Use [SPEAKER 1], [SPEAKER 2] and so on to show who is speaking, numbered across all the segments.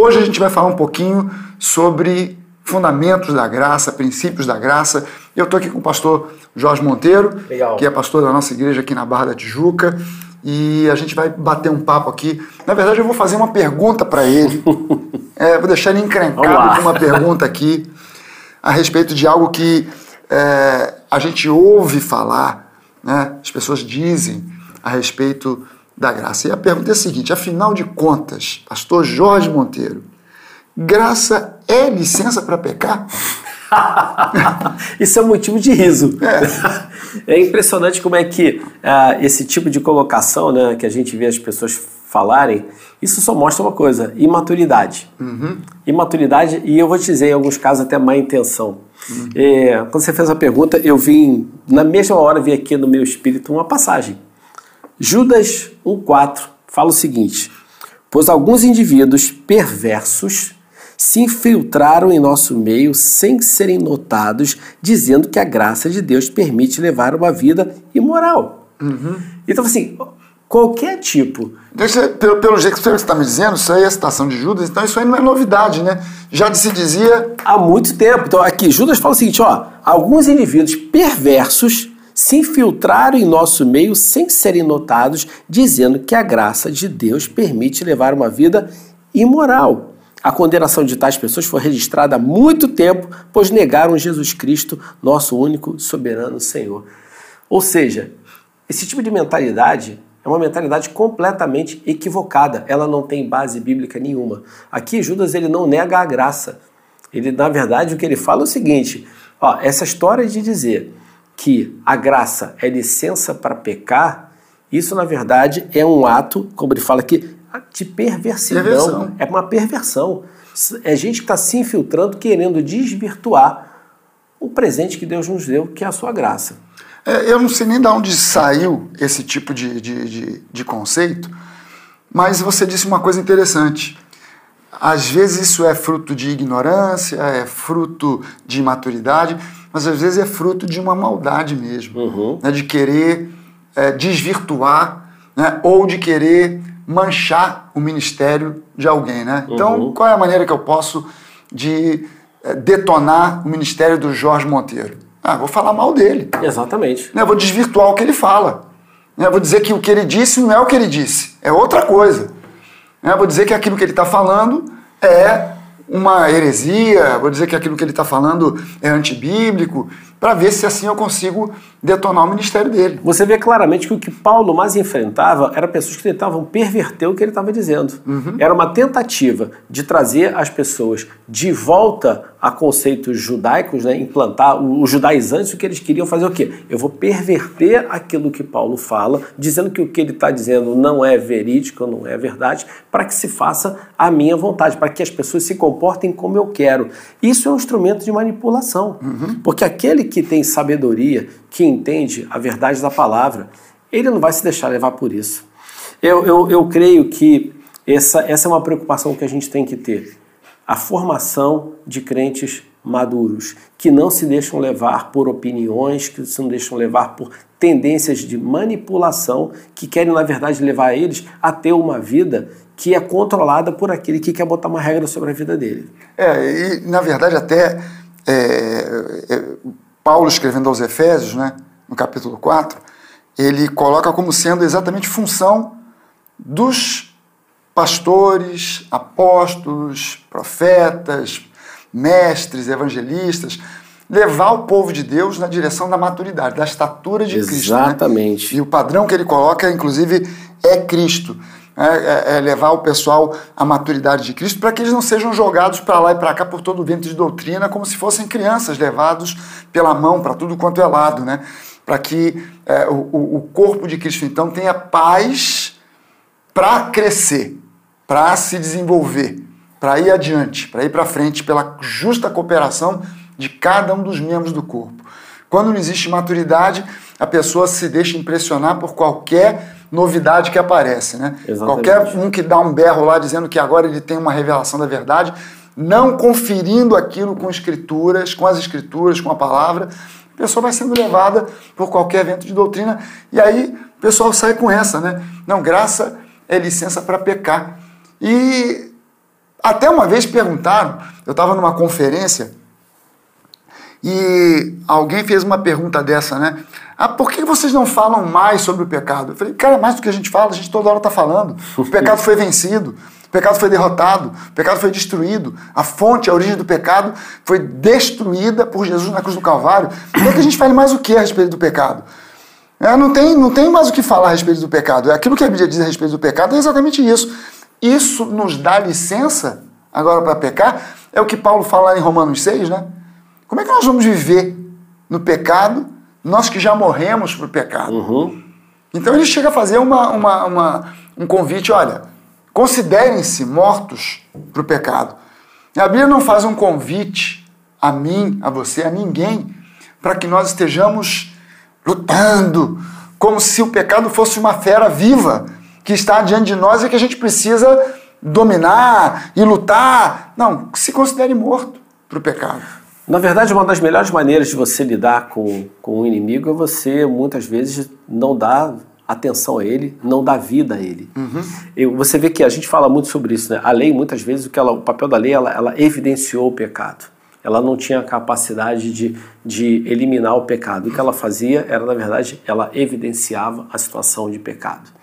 [SPEAKER 1] Hoje a gente vai falar um pouquinho sobre fundamentos da graça, princípios da graça. Eu estou aqui com o pastor Jorge Monteiro,
[SPEAKER 2] Legal.
[SPEAKER 1] que é pastor da nossa igreja aqui na Barra da Tijuca, e a gente vai bater um papo aqui. Na verdade, eu vou fazer uma pergunta para ele. É, vou deixar ele encrencado com uma pergunta aqui a respeito de algo que é, a gente ouve falar, né? as pessoas dizem a respeito da graça. E a pergunta é a seguinte: afinal de contas, pastor Jorge Monteiro, graça é licença para pecar?
[SPEAKER 2] Isso é um motivo de riso. É, impressionante como é que ah, esse tipo de colocação, né, que a gente vê as pessoas falarem, isso só mostra uma coisa: imaturidade. Imaturidade, e eu vou te dizer, em alguns casos, até má intenção. É, quando você fez a pergunta, eu vim, na mesma hora, vi aqui no meu espírito uma passagem. Judas 1,4 fala o seguinte: Pois alguns indivíduos perversos se infiltraram em nosso meio sem serem notados, dizendo que a graça de Deus permite levar uma vida imoral. Então, assim, qualquer tipo
[SPEAKER 1] Deixa, pelo, pelo jeito que você está me dizendo, isso aí é a citação de Judas, então isso aí não é novidade, né? Já se dizia.
[SPEAKER 2] há muito tempo. Então, aqui, Judas fala o seguinte: ó, alguns indivíduos perversos se infiltraram em nosso meio sem serem notados, dizendo que a graça de Deus permite levar uma vida imoral. A condenação de tais pessoas foi registrada há muito tempo, pois negaram Jesus Cristo, nosso único soberano Senhor. Ou seja, esse tipo de mentalidade é uma mentalidade completamente equivocada. Ela não tem base bíblica nenhuma. Aqui Judas ele não nega a graça. Ele, na verdade, o que ele fala é o seguinte: ó, essa história de dizer que a graça é licença para pecar, isso na verdade é um ato, como ele fala aqui, de perversidão.
[SPEAKER 1] Perversão.
[SPEAKER 2] É uma perversão. É gente que está se infiltrando, querendo desvirtuar o presente que Deus nos deu, que é a sua graça.
[SPEAKER 1] É, eu não sei nem de onde saiu esse tipo de, de, de, de conceito, mas você disse uma coisa interessante. Às vezes isso é fruto de ignorância, é fruto de imaturidade, mas às vezes é fruto de uma maldade mesmo,
[SPEAKER 2] Uhum.
[SPEAKER 1] né, de querer é, desvirtuar né, ou de querer manchar o ministério de alguém. Né? Então,
[SPEAKER 2] Uhum.
[SPEAKER 1] qual é a maneira que eu posso de é, detonar o ministério do Jorge Monteiro? Ah, vou falar mal dele.
[SPEAKER 2] Exatamente.
[SPEAKER 1] né, vou desvirtuar o que ele fala. né, vou dizer que o que ele disse não é o que ele disse, é outra coisa. né, vou dizer que aquilo que ele está falando é uma heresia, vou dizer que aquilo que ele está falando é antibíblico, para ver se assim eu consigo detonar o ministério dele.
[SPEAKER 2] Você vê claramente que o que Paulo mais enfrentava era pessoas que tentavam perverter o que ele estava dizendo. Era uma tentativa de trazer as pessoas de volta a conceitos judaicos, né, implantar o- os judaizantes, o que eles queriam fazer o quê? Eu vou perverter aquilo que Paulo fala, dizendo que o que ele está dizendo não é verídico, não é verdade, para que se faça a minha vontade, para que as pessoas se comportem como eu quero. Isso é um instrumento de manipulação, porque aquele que tem sabedoria, que entende a verdade da palavra, ele não vai se deixar levar por isso. Eu, eu, eu creio que essa, essa é uma preocupação que a gente tem que ter. A formação de crentes maduros, que não se deixam levar por opiniões, que se não deixam levar por tendências de manipulação, que querem, na verdade, levar eles a ter uma vida que é controlada por aquele que quer botar uma regra sobre a vida dele.
[SPEAKER 1] É, e na verdade até é, é, Paulo escrevendo aos Efésios, né, no capítulo 4, ele coloca como sendo exatamente função dos pastores, apóstolos, profetas, mestres, evangelistas, levar o povo de Deus na direção da maturidade, da estatura de Cristo. né?
[SPEAKER 2] Exatamente.
[SPEAKER 1] E o padrão que ele coloca, inclusive, é Cristo. É, é- é levar o pessoal à maturidade de Cristo para que eles não sejam jogados para lá e para cá por todo o vento de doutrina, como se fossem crianças levados pela mão para tudo quanto é lado, né? Para que é, o, o- corpo de Cristo, então, tenha paz para crescer, para se desenvolver, para ir adiante, para ir para frente pela justa cooperação de cada um dos membros do corpo. Quando não existe maturidade, a pessoa se deixa impressionar por qualquer novidade que aparece, né?
[SPEAKER 2] Exatamente.
[SPEAKER 1] Qualquer um que dá um berro lá dizendo que agora ele tem uma revelação da verdade, não conferindo aquilo com escrituras, com as escrituras, com a palavra, a pessoa vai sendo levada por qualquer vento de doutrina e aí o pessoal sai com essa, né? Não, graça é licença para pecar. E Até uma vez perguntaram, eu estava numa conferência e alguém fez uma pergunta dessa, né? Ah, por que vocês não falam mais sobre o pecado? Eu falei, cara, mais do que a gente fala, a gente toda hora está falando. O pecado foi vencido, o pecado foi derrotado, o pecado foi destruído. A fonte, a origem do pecado foi destruída por Jesus na cruz do Calvário. Quer que a gente fale mais o que a respeito do pecado? É, não, tem, não tem mais o que falar a respeito do pecado. Aquilo que a Bíblia diz a respeito do pecado é exatamente isso. Isso nos dá licença agora para pecar. É o que Paulo fala em Romanos 6, né? Como é que nós vamos viver no pecado, nós que já morremos para o pecado?
[SPEAKER 2] Uhum.
[SPEAKER 1] Então ele chega a fazer uma, uma, uma um convite: olha, considerem-se mortos para o pecado. A Bíblia não faz um convite a mim, a você, a ninguém, para que nós estejamos lutando, como se o pecado fosse uma fera viva que está diante de nós e que a gente precisa dominar e lutar. Não, se considere morto para o pecado.
[SPEAKER 2] Na verdade, uma das melhores maneiras de você lidar com, com o inimigo é você, muitas vezes, não dar atenção a ele, não dar vida a ele.
[SPEAKER 1] Uhum.
[SPEAKER 2] Eu, você vê que a gente fala muito sobre isso, né? A lei, muitas vezes, o, que ela, o papel da lei, ela, ela evidenciou o pecado. Ela não tinha a capacidade de, de eliminar o pecado. O que ela fazia era, na verdade, ela evidenciava a situação de pecado.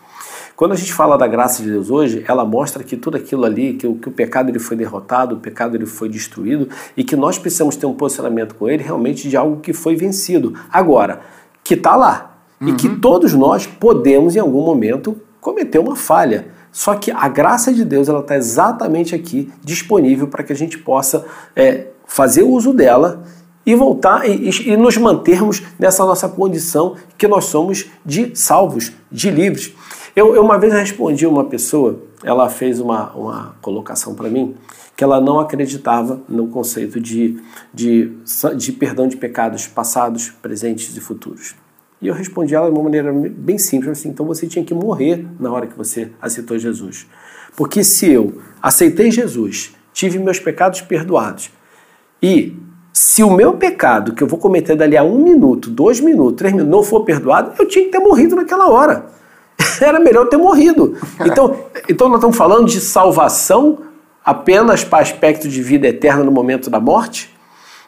[SPEAKER 2] Quando a gente fala da graça de Deus hoje, ela mostra que tudo aquilo ali, que o, que o pecado ele foi derrotado, o pecado ele foi destruído e que nós precisamos ter um posicionamento com ele realmente de algo que foi vencido. Agora, que está lá uhum. e que uhum. todos nós podemos em algum momento cometer uma falha. Só que a graça de Deus ela está exatamente aqui disponível para que a gente possa é, fazer uso dela e voltar e, e, nos mantermos nessa nossa condição que nós somos de salvos, de livres. Eu, eu uma vez respondi uma pessoa, ela fez uma, uma colocação para mim, que ela não acreditava no conceito de, de, de perdão de pecados passados, presentes e futuros. E eu respondi ela de uma maneira bem simples, assim, então você tinha que morrer na hora que você aceitou Jesus. Porque se eu aceitei Jesus, tive meus pecados perdoados, e se o meu pecado que eu vou cometer dali a um minuto, dois minutos, três minutos, não for perdoado, eu tinha que ter morrido naquela hora. era melhor ter morrido. Então, então nós estamos falando de salvação apenas para aspecto de vida eterna no momento da morte?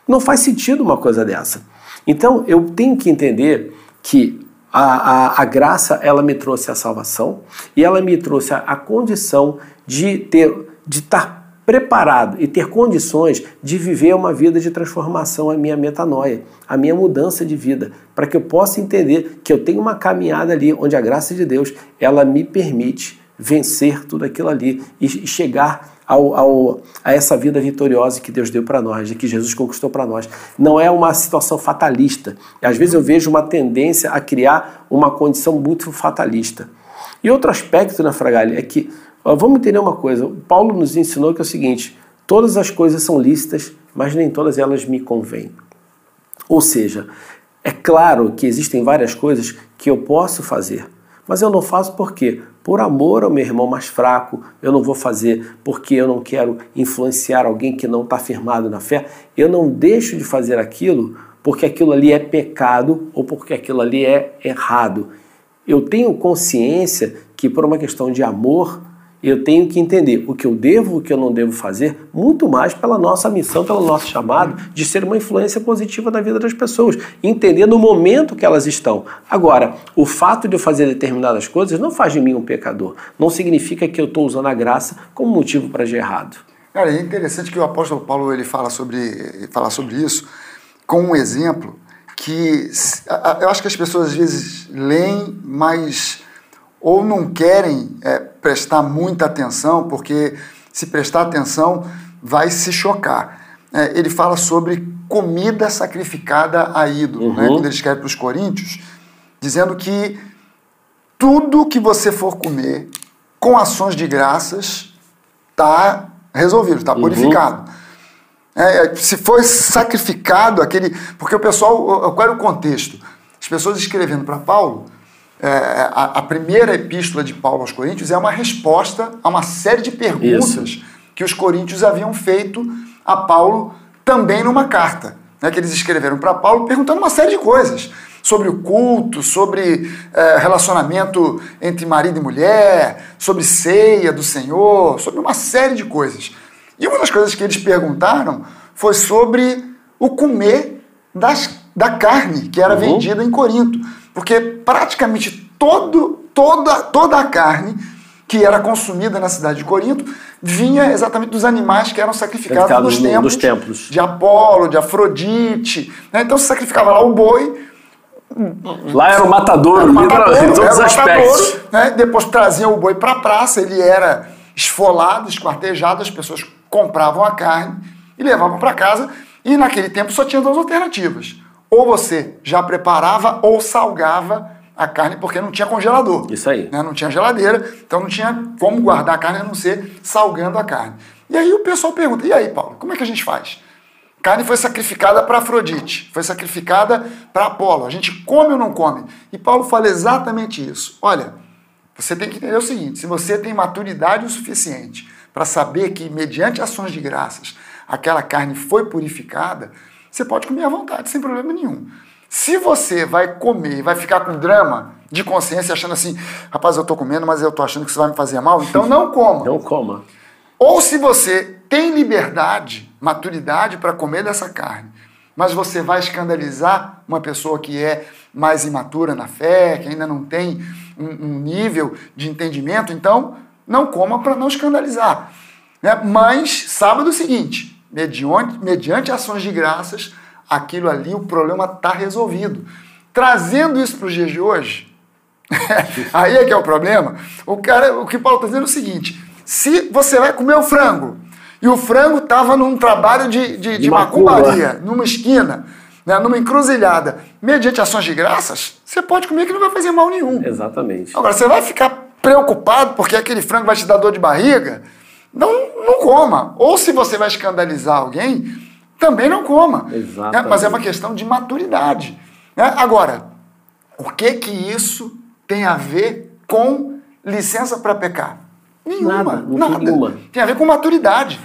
[SPEAKER 2] Não faz sentido uma coisa dessa. Então eu tenho que entender que a, a, a graça ela me trouxe a salvação e ela me trouxe a, a condição de ter de estar preparado e ter condições de viver uma vida de transformação, a minha metanoia, a minha mudança de vida, para que eu possa entender que eu tenho uma caminhada ali onde a graça de Deus ela me permite vencer tudo aquilo ali e chegar ao, ao, a essa vida vitoriosa que Deus deu para nós, que Jesus conquistou para nós. Não é uma situação fatalista. Às vezes eu vejo uma tendência a criar uma condição muito fatalista. E outro aspecto na Fragalha é que Vamos entender uma coisa. Paulo nos ensinou que é o seguinte: todas as coisas são lícitas, mas nem todas elas me convêm. Ou seja, é claro que existem várias coisas que eu posso fazer, mas eu não faço por quê? Por amor ao meu irmão mais fraco, eu não vou fazer porque eu não quero influenciar alguém que não está firmado na fé. Eu não deixo de fazer aquilo porque aquilo ali é pecado ou porque aquilo ali é errado. Eu tenho consciência que, por uma questão de amor, eu tenho que entender o que eu devo, o que eu não devo fazer, muito mais pela nossa missão, pelo nosso chamado de ser uma influência positiva na vida das pessoas, entender no momento que elas estão. Agora, o fato de eu fazer determinadas coisas não faz de mim um pecador, não significa que eu estou usando a graça como motivo para agir errado.
[SPEAKER 1] Cara, é interessante que o apóstolo Paulo ele fala sobre, fala sobre isso com um exemplo que eu acho que as pessoas às vezes leem, mas ou não querem é, prestar muita atenção, porque se prestar atenção vai se chocar. É, ele fala sobre comida sacrificada a ídolo, né, uhum. né, quando ele escreve para os Coríntios, dizendo que tudo que você for comer com ações de graças está resolvido, está uhum. purificado. É, é, se foi sacrificado aquele. Porque o pessoal. Qual era o contexto? As pessoas escrevendo para Paulo é, a, a, primeira epístola de Paulo aos Coríntios é uma resposta a uma série de perguntas Isso. que os coríntios haviam feito a Paulo também numa carta, né, que eles escreveram para Paulo perguntando uma série de coisas sobre o culto, sobre é, relacionamento entre marido e mulher, sobre ceia do Senhor, sobre uma série de coisas. E uma das coisas que eles perguntaram foi sobre o comer das, da carne que era uhum. vendida em Corinto. Porque praticamente todo, toda, toda a carne que era consumida na cidade de Corinto vinha exatamente dos animais que eram sacrificados nos templos,
[SPEAKER 2] dos templos
[SPEAKER 1] de Apolo, de Afrodite. Né? Então se sacrificava lá o boi.
[SPEAKER 2] Lá era o matador, era o matador em todos os aspectos.
[SPEAKER 1] né? Depois traziam o boi para a praça, ele era esfolado, esquartejado, as pessoas compravam a carne e levavam para casa. E naquele tempo só tinha duas alternativas. Ou você já preparava ou salgava a carne porque não tinha congelador.
[SPEAKER 2] Isso aí.
[SPEAKER 1] Né? Não tinha geladeira, então não tinha como guardar a carne a não ser salgando a carne. E aí o pessoal pergunta: e aí, Paulo, como é que a gente faz? A carne foi sacrificada para Afrodite, foi sacrificada para Apolo. A gente come ou não come? E Paulo fala exatamente isso. Olha, você tem que entender o seguinte: se você tem maturidade o suficiente para saber que, mediante ações de graças, aquela carne foi purificada, você pode comer à vontade, sem problema nenhum. Se você vai comer e vai ficar com drama de consciência, achando assim, rapaz, eu tô comendo, mas eu tô achando que isso vai me fazer mal, então não coma.
[SPEAKER 2] Não coma.
[SPEAKER 1] Ou se você tem liberdade, maturidade para comer dessa carne, mas você vai escandalizar uma pessoa que é mais imatura na fé, que ainda não tem um, um nível de entendimento, então não coma para não escandalizar. Né? Mas saiba do seguinte: mediante, mediante ações de graças, aquilo ali, o problema está resolvido. Trazendo isso para os dias de hoje, aí é que é o problema. O cara, o que Paulo está dizendo é o seguinte: se você vai comer o frango e o frango estava num trabalho de, de, de, macumbaria, numa esquina, né, numa encruzilhada, mediante ações de graças, você pode comer que não vai fazer mal nenhum.
[SPEAKER 2] Exatamente.
[SPEAKER 1] Agora, você vai ficar preocupado porque aquele frango vai te dar dor de barriga? Não, não coma. Ou se você vai escandalizar alguém, também não coma.
[SPEAKER 2] Exatamente.
[SPEAKER 1] Né? Mas é uma questão de maturidade. Né? Agora, o que que isso tem a ver com licença para pecar? Nenhuma. Nada, nada. Nenhuma. Tem a ver com maturidade.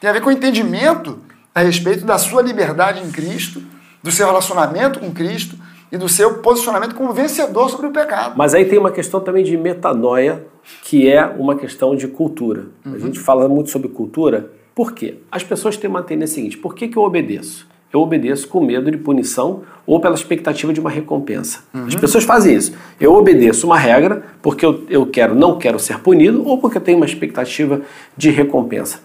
[SPEAKER 1] Tem a ver com entendimento a respeito da sua liberdade em Cristo, do seu relacionamento com Cristo e do seu posicionamento como vencedor sobre o pecado.
[SPEAKER 2] Mas aí tem uma questão também de metanoia, que é uma questão de cultura. Uhum. A gente fala muito sobre cultura por quê? As pessoas têm uma tendência seguinte: por que, que eu obedeço? Eu obedeço com medo de punição ou pela expectativa de uma recompensa. Uhum. As pessoas fazem isso. Eu obedeço uma regra porque eu, eu quero, não quero ser punido ou porque eu tenho uma expectativa de recompensa.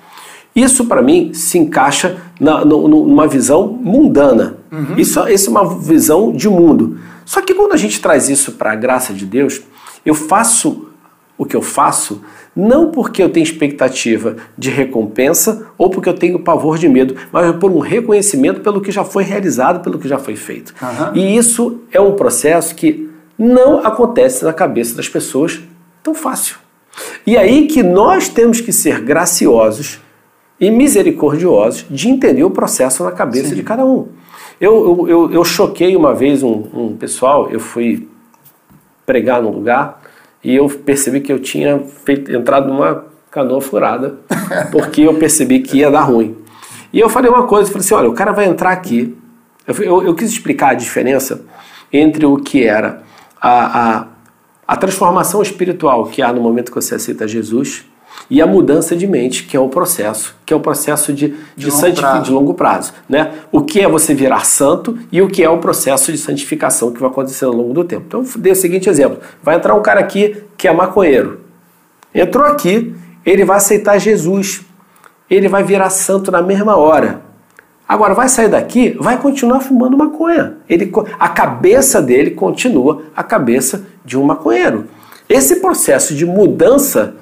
[SPEAKER 2] Isso, para mim, se encaixa na, numa visão mundana. Uhum. Isso, isso é uma visão de mundo. Só que quando a gente traz isso para a graça de Deus, eu faço o que eu faço não porque eu tenho expectativa de recompensa ou porque eu tenho pavor de medo, mas por um reconhecimento pelo que já foi realizado, pelo que já foi feito. Uhum. E isso é um processo que não acontece na cabeça das pessoas tão fácil. E aí que nós temos que ser graciosos e misericordiosos de entender o processo na cabeça Sim. de cada um. Eu, eu, eu, choquei uma vez um, um pessoal, eu fui pregar num lugar e eu percebi que eu tinha feito, entrado numa canoa furada, porque eu percebi que ia dar ruim. E eu falei uma coisa, eu falei assim, olha, o cara vai entrar aqui. Eu, eu, eu quis explicar a diferença entre o que era a, a, a transformação espiritual que há no momento que você aceita Jesus e a mudança de mente, que é o processo, que é o processo de, de, de, longo, de longo prazo. Né? O que é você virar santo e o que é o processo de santificação que vai acontecer ao longo do tempo. Então, dei o seguinte exemplo: vai entrar um cara aqui que é maconheiro. Entrou aqui, ele vai aceitar Jesus, ele vai virar santo na mesma hora. Agora, vai sair daqui, vai continuar fumando maconha. Ele, a cabeça dele continua a cabeça de um maconheiro. Esse processo de mudança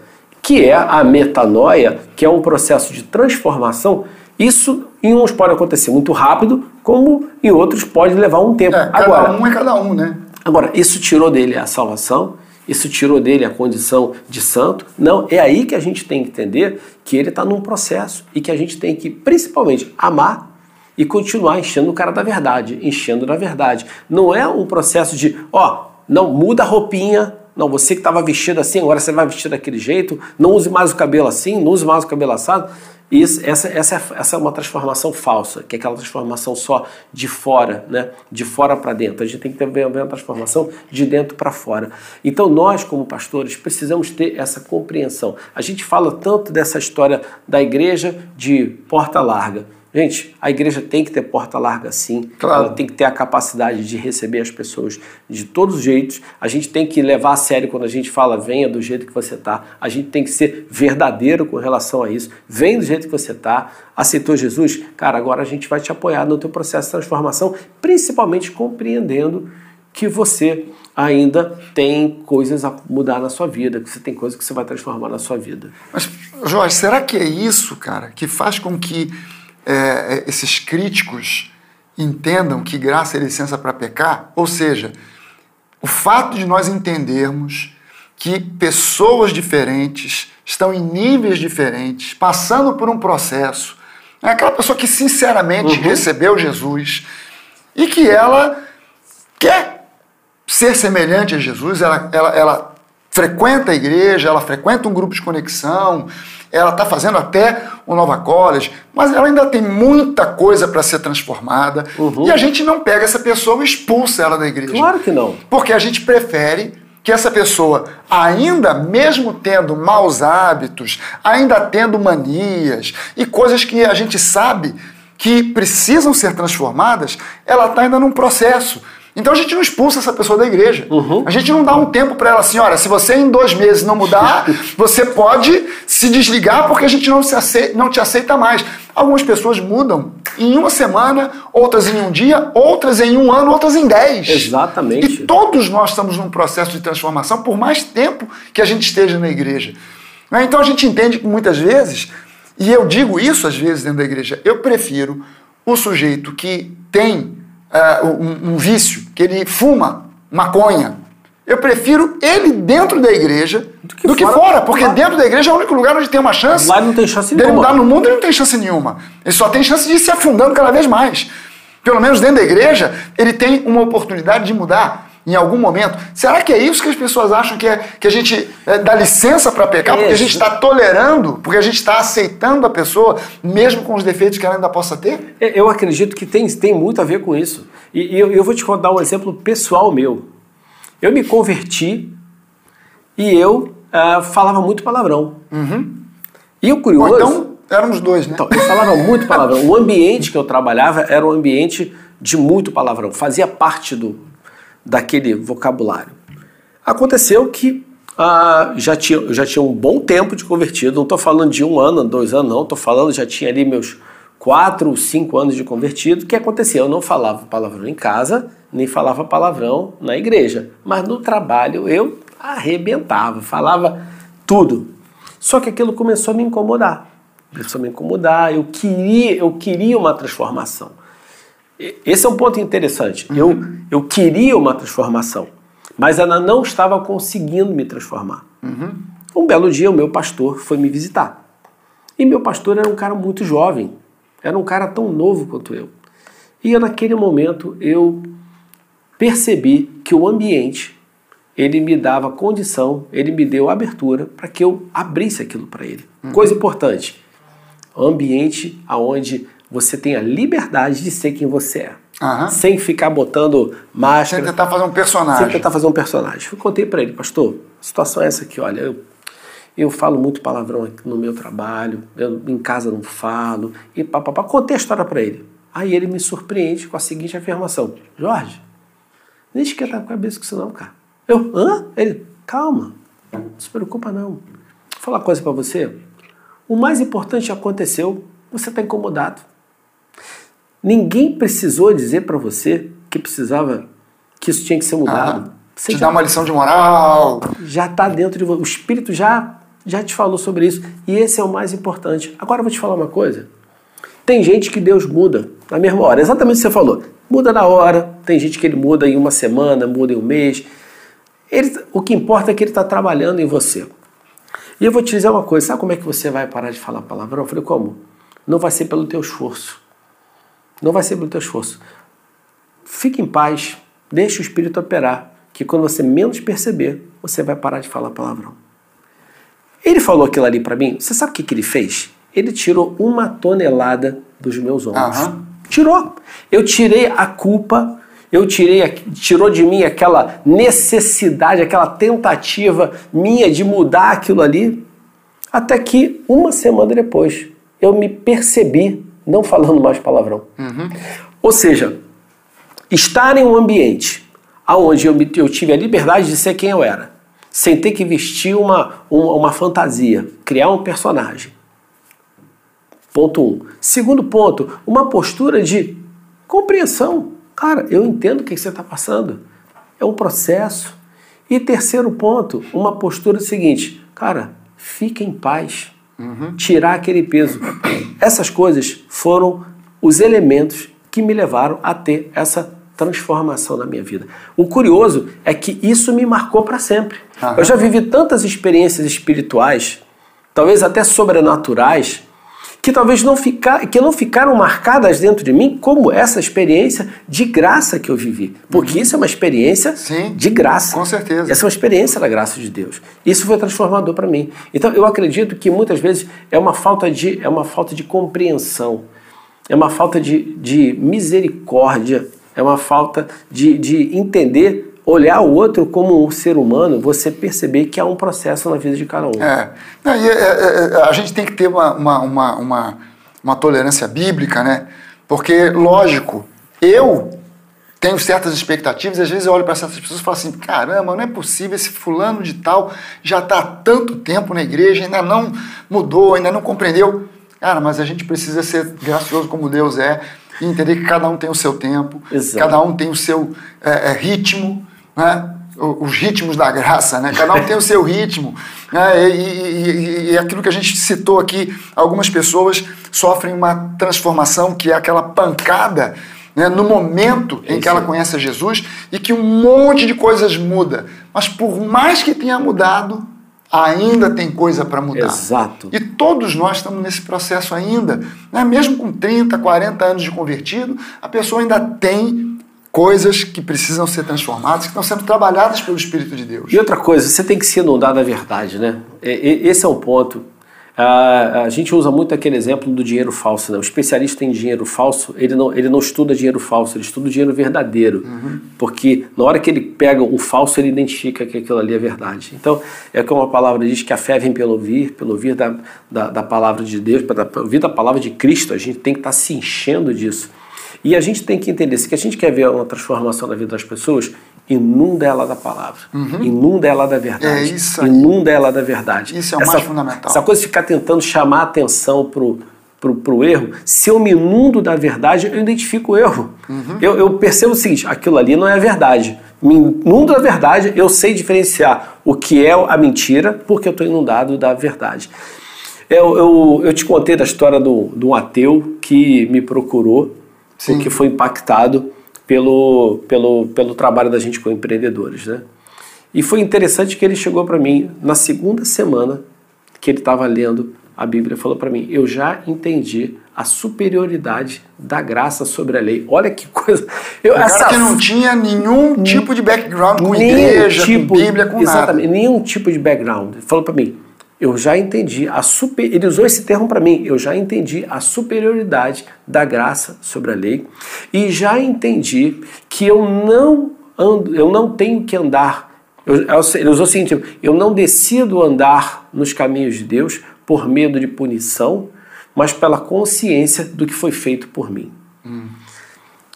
[SPEAKER 2] que é a metanoia, que é um processo de transformação. Isso em uns pode acontecer muito rápido, como em outros pode levar um tempo. É,
[SPEAKER 1] cada agora, um é cada um, né?
[SPEAKER 2] Agora, isso tirou dele a salvação, isso tirou dele a condição de santo. Não, é aí que a gente tem que entender que ele está num processo e que a gente tem que, principalmente, amar e continuar enchendo o cara da verdade, enchendo da verdade. Não é um processo de, ó, não muda a roupinha, não, você que estava vestido assim, agora você vai vestir daquele jeito, não use mais o cabelo assim, não use mais o cabelo assado. Isso, essa, essa, é, essa é uma transformação falsa, que é aquela transformação só de fora, né? de fora para dentro. A gente tem que ter uma transformação de dentro para fora. Então, nós, como pastores, precisamos ter essa compreensão. A gente fala tanto dessa história da igreja de porta larga. Gente, a igreja tem que ter porta larga sim. Claro. Ela tem que ter a capacidade de receber as pessoas de todos os jeitos. A gente tem que levar a sério quando a gente fala venha do jeito que você está. A gente tem que ser verdadeiro com relação a isso. Vem do jeito que você está. Aceitou Jesus? Cara, agora a gente vai te apoiar no teu processo de transformação, principalmente compreendendo que você ainda tem coisas a mudar na sua vida, que você tem coisas que você vai transformar na sua vida.
[SPEAKER 1] Mas, Jorge, será que é isso, cara, que faz com que é, é, esses críticos entendam que graça é licença para pecar, ou seja, o fato de nós entendermos que pessoas diferentes estão em níveis diferentes, passando por um processo. É aquela pessoa que sinceramente uhum. recebeu Jesus e que ela quer ser semelhante a Jesus, ela, ela, ela frequenta a igreja, ela frequenta um grupo de conexão, ela está fazendo até o Nova College, mas ela ainda tem muita coisa para ser transformada. Uhum. E a gente não pega essa pessoa e expulsa ela da igreja.
[SPEAKER 2] Claro que não.
[SPEAKER 1] Porque a gente prefere que essa pessoa, ainda mesmo tendo maus hábitos, ainda tendo manias e coisas que a gente sabe que precisam ser transformadas, ela está ainda num processo. Então a gente não expulsa essa pessoa da igreja. Uhum. A gente não dá um tempo para ela assim, olha, se você em dois meses não mudar, você pode se desligar porque a gente não, se aceita, não te aceita mais. Algumas pessoas mudam em uma semana, outras em um dia, outras em um ano, outras em dez.
[SPEAKER 2] Exatamente.
[SPEAKER 1] E todos nós estamos num processo de transformação por mais tempo que a gente esteja na igreja. Né? Então a gente entende que muitas vezes, e eu digo isso às vezes dentro da igreja, eu prefiro o sujeito que tem uh, um, um vício, que ele fuma maconha. Eu prefiro ele dentro da igreja do que, do que fora, fora, porque dentro da igreja é o único lugar onde tem uma chance.
[SPEAKER 2] Lá não tem chance
[SPEAKER 1] nenhuma. mudar no mundo, ele não tem chance nenhuma. Ele só tem chance de ir se afundando cada vez mais. Pelo menos dentro da igreja, ele tem uma oportunidade de mudar em algum momento. Será que é isso que as pessoas acham que, é, que a gente é, dá licença para pecar? Porque a gente está tolerando, porque a gente está aceitando a pessoa, mesmo com os defeitos que ela ainda possa ter?
[SPEAKER 2] É, eu acredito que tem, tem muito a ver com isso. E, e eu, eu, vou te contar um exemplo pessoal meu. Eu me converti e eu uh, falava muito palavrão. Uhum. E o curioso. Bom,
[SPEAKER 1] então, éramos dois, né?
[SPEAKER 2] Então, eu falava muito palavrão. O ambiente que eu trabalhava era um ambiente de muito palavrão. Fazia parte do, daquele vocabulário. Aconteceu que ah, já, tinha, já tinha um bom tempo de convertido, não estou falando de um ano, dois anos, não, estou falando, já tinha ali meus quatro, cinco anos de convertido. O que acontecia? Eu não falava palavrão em casa, nem falava palavrão na igreja, mas no trabalho eu arrebentava, falava tudo. Só que aquilo começou a me incomodar. Começou a me incomodar, eu queria, eu queria uma transformação. Esse é um ponto interessante. Uhum. Eu, eu queria uma transformação, mas ela não estava conseguindo me transformar. Uhum. Um belo dia, o meu pastor foi me visitar. E meu pastor era um cara muito jovem, era um cara tão novo quanto eu. E eu, naquele momento eu percebi que o ambiente ele me dava condição, ele me deu abertura para que eu abrisse aquilo para ele. Uhum. Coisa importante, ambiente aonde você tem a liberdade de ser quem você é. Sem ficar botando máscara.
[SPEAKER 1] Sem tentar fazer um personagem.
[SPEAKER 2] Sem tentar fazer um personagem. Eu contei para ele, pastor, a situação é essa aqui, olha, eu, eu falo muito palavrão no meu trabalho, eu em casa não falo, e papapá. Contei a história para ele. Aí ele me surpreende com a seguinte afirmação: Jorge, nem esquenta a cabeça com isso não, cara. Eu, hã? Ele, calma, não se preocupa não. Vou falar uma coisa para você. O mais importante aconteceu, você está incomodado. Ninguém precisou dizer para você que precisava, que isso tinha que ser mudado. Ah,
[SPEAKER 1] você te já, dá uma lição de moral.
[SPEAKER 2] Já está dentro de você. O Espírito já, já te falou sobre isso. E esse é o mais importante. Agora eu vou te falar uma coisa. Tem gente que Deus muda na mesma hora. Exatamente o que você falou. Muda na hora. Tem gente que ele muda em uma semana, muda em um mês. Ele, o que importa é que ele está trabalhando em você. E eu vou te dizer uma coisa. Sabe como é que você vai parar de falar palavrão? Eu falei, como? Não vai ser pelo teu esforço. Não vai ser pelo teu esforço. Fique em paz, deixe o Espírito operar, que quando você menos perceber, você vai parar de falar palavrão. Ele falou aquilo ali para mim, você sabe o que, que ele fez? Ele tirou uma tonelada dos meus ombros.
[SPEAKER 1] Aham.
[SPEAKER 2] Tirou. Eu tirei a culpa, eu tirei, tirou de mim aquela necessidade, aquela tentativa minha de mudar aquilo ali, até que uma semana depois eu me percebi não falando mais palavrão. Ou seja, estar em um ambiente onde eu, eu tive a liberdade de ser quem eu era, sem ter que vestir uma, uma, uma fantasia, criar um personagem. Ponto um. Segundo ponto, uma postura de compreensão. Cara, eu entendo o que você está passando. É um processo. E terceiro ponto, uma postura seguinte. Cara, fique em paz. Tirar aquele peso. Essas coisas foram os elementos que me levaram a ter essa transformação na minha vida. O curioso é que isso me marcou para sempre.
[SPEAKER 1] Aham.
[SPEAKER 2] Eu já vivi tantas experiências espirituais, talvez até sobrenaturais, que talvez não, ficar, que não ficaram marcadas dentro de mim como essa experiência de graça que eu vivi. Porque isso é uma experiência.
[SPEAKER 1] Sim,
[SPEAKER 2] de graça.
[SPEAKER 1] com certeza.
[SPEAKER 2] Essa é uma experiência da graça de Deus. Isso foi transformador para mim. Então eu acredito que muitas vezes é uma falta de, é uma falta de compreensão, é uma falta de, de misericórdia, é uma falta de, de entender, olhar o outro como um ser humano, você perceber que há um processo na vida de cada um.
[SPEAKER 1] É. Não, e, é, é, é, a gente tem que ter uma, uma, uma, uma, uma tolerância bíblica, né? Porque, lógico, eu tenho certas expectativas, e às vezes eu olho para certas pessoas e falo assim: caramba, não é possível, esse fulano de tal já está há tanto tempo na igreja, ainda não mudou, ainda não compreendeu. Cara, mas a gente precisa ser gracioso como Deus é e entender que cada um tem o seu tempo,
[SPEAKER 2] Exato.
[SPEAKER 1] cada um tem o seu é, é, ritmo, né? Os ritmos da graça, né? Cada um tem o seu ritmo. Né? E, e- e- aquilo que a gente citou aqui, algumas pessoas sofrem uma transformação que é aquela pancada né? no momento em que ela conhece Jesus e que um monte de coisas muda. Mas por mais que tenha mudado, ainda tem coisa para mudar.
[SPEAKER 2] Exato.
[SPEAKER 1] E todos nós estamos nesse processo ainda. Né? Mesmo com 30, 40 anos de convertido, a pessoa ainda tem coisas que precisam ser transformadas, que estão sendo trabalhadas pelo Espírito de Deus.
[SPEAKER 2] E outra coisa, você tem que se inundar da verdade, né? Esse é um ponto. A gente usa muito aquele exemplo do dinheiro falso, né? O especialista em dinheiro falso, ele não, ele não estuda dinheiro falso, ele estuda o dinheiro verdadeiro. Porque na hora que ele pega o falso, ele identifica que aquilo ali é verdade. Então, é como a palavra diz que a fé vem pelo ouvir, pelo ouvir da, da, da palavra de Deus, para ouvir da palavra de Cristo, a gente tem que estar se enchendo disso. E a gente tem que entender, se que a gente quer ver uma transformação na vida das pessoas, inunda ela da palavra, inunda ela da verdade,
[SPEAKER 1] É isso aí.
[SPEAKER 2] inunda ela da verdade.
[SPEAKER 1] Isso é o mais fundamental.
[SPEAKER 2] Essa coisa de ficar tentando chamar a atenção pro, pro, pro erro, se eu me inundo da verdade, eu identifico o erro.
[SPEAKER 1] Uhum.
[SPEAKER 2] Eu, eu percebo o seguinte, aquilo ali não é a verdade. Me inundo da verdade, eu sei diferenciar o que é a mentira, porque eu estou inundado da verdade. Eu, eu, eu te contei da história do, de um ateu que me procurou,
[SPEAKER 1] Sim.
[SPEAKER 2] que foi impactado pelo, pelo, pelo trabalho da gente com empreendedores. Né? E foi interessante que ele chegou para mim na segunda semana que ele estava lendo a Bíblia, falou para mim: Eu já entendi a superioridade da graça sobre a lei. Olha que coisa. Eu,
[SPEAKER 1] O cara que não tinha nenhum tipo de background com
[SPEAKER 2] nenhum
[SPEAKER 1] igreja,
[SPEAKER 2] tipo,
[SPEAKER 1] com Bíblia, com
[SPEAKER 2] exatamente,
[SPEAKER 1] nada.
[SPEAKER 2] nenhum tipo de background. Ele falou para mim, eu já entendi a super, ele usou esse termo para mim, eu já entendi a superioridade da graça sobre a lei e já entendi que eu não ando, eu não tenho que andar. eu- ele usou o seguinte, eu não decido andar nos caminhos de Deus por medo de punição, mas pela consciência do que foi feito por mim.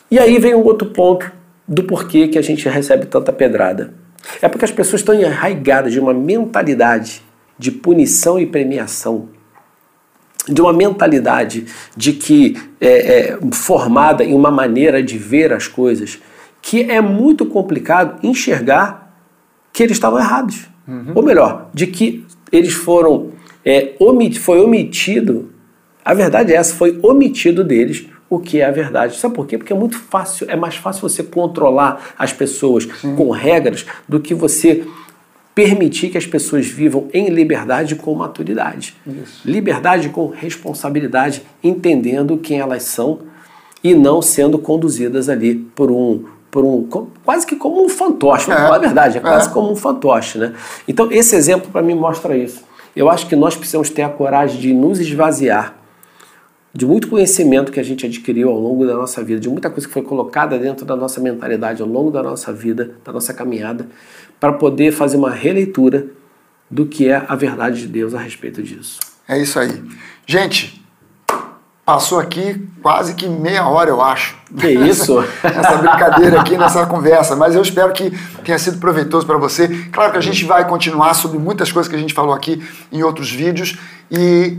[SPEAKER 2] E aí vem um outro ponto do porquê que a gente recebe tanta pedrada. É porque as pessoas estão enraigadas de uma mentalidade de punição e premiação, de uma mentalidade de que é, é, formada em uma maneira de ver as coisas que é muito complicado enxergar que eles estavam errados. Ou melhor, de que eles foram é, omit, foi omitido. A verdade é essa, foi omitido deles o que é a verdade. Sabe por quê? Porque é muito fácil, é mais fácil você controlar as pessoas com regras do que você permitir que as pessoas vivam em liberdade com maturidade. Liberdade com responsabilidade, entendendo quem elas são e não sendo conduzidas ali por um por um quase que como um fantoche,
[SPEAKER 1] É,
[SPEAKER 2] falar a verdade, é quase
[SPEAKER 1] é.
[SPEAKER 2] como um fantoche, né? Então esse exemplo para mim mostra isso. Eu acho que nós precisamos ter a coragem de nos esvaziar de muito conhecimento que a gente adquiriu ao longo da nossa vida, de muita coisa que foi colocada dentro da nossa mentalidade ao longo da nossa vida, da nossa caminhada, para poder fazer uma releitura do que é a verdade de Deus a respeito disso.
[SPEAKER 1] É isso aí. Gente, passou aqui quase que meia hora, eu acho.
[SPEAKER 2] Que isso?
[SPEAKER 1] Essa brincadeira aqui, nessa conversa. Mas eu espero que tenha sido proveitoso para você. Claro que a gente vai continuar sobre muitas coisas que a gente falou aqui em outros vídeos. E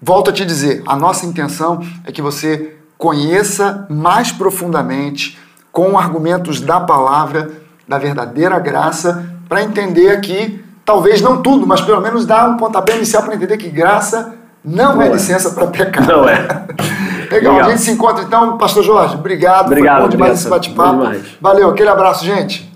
[SPEAKER 1] volto a te dizer, a nossa intenção é que você conheça mais profundamente, com argumentos da palavra, da verdadeira graça, para entender aqui, talvez não tudo, mas pelo menos dar um pontapé inicial para entender que graça não, não é, é, licença para pecar.
[SPEAKER 2] Não é.
[SPEAKER 1] Legal, Legal, a gente se encontra então. Pastor Jorge, obrigado.
[SPEAKER 2] Obrigado.
[SPEAKER 1] Foi bom demais esse bate-papo. Valeu, aquele abraço, gente.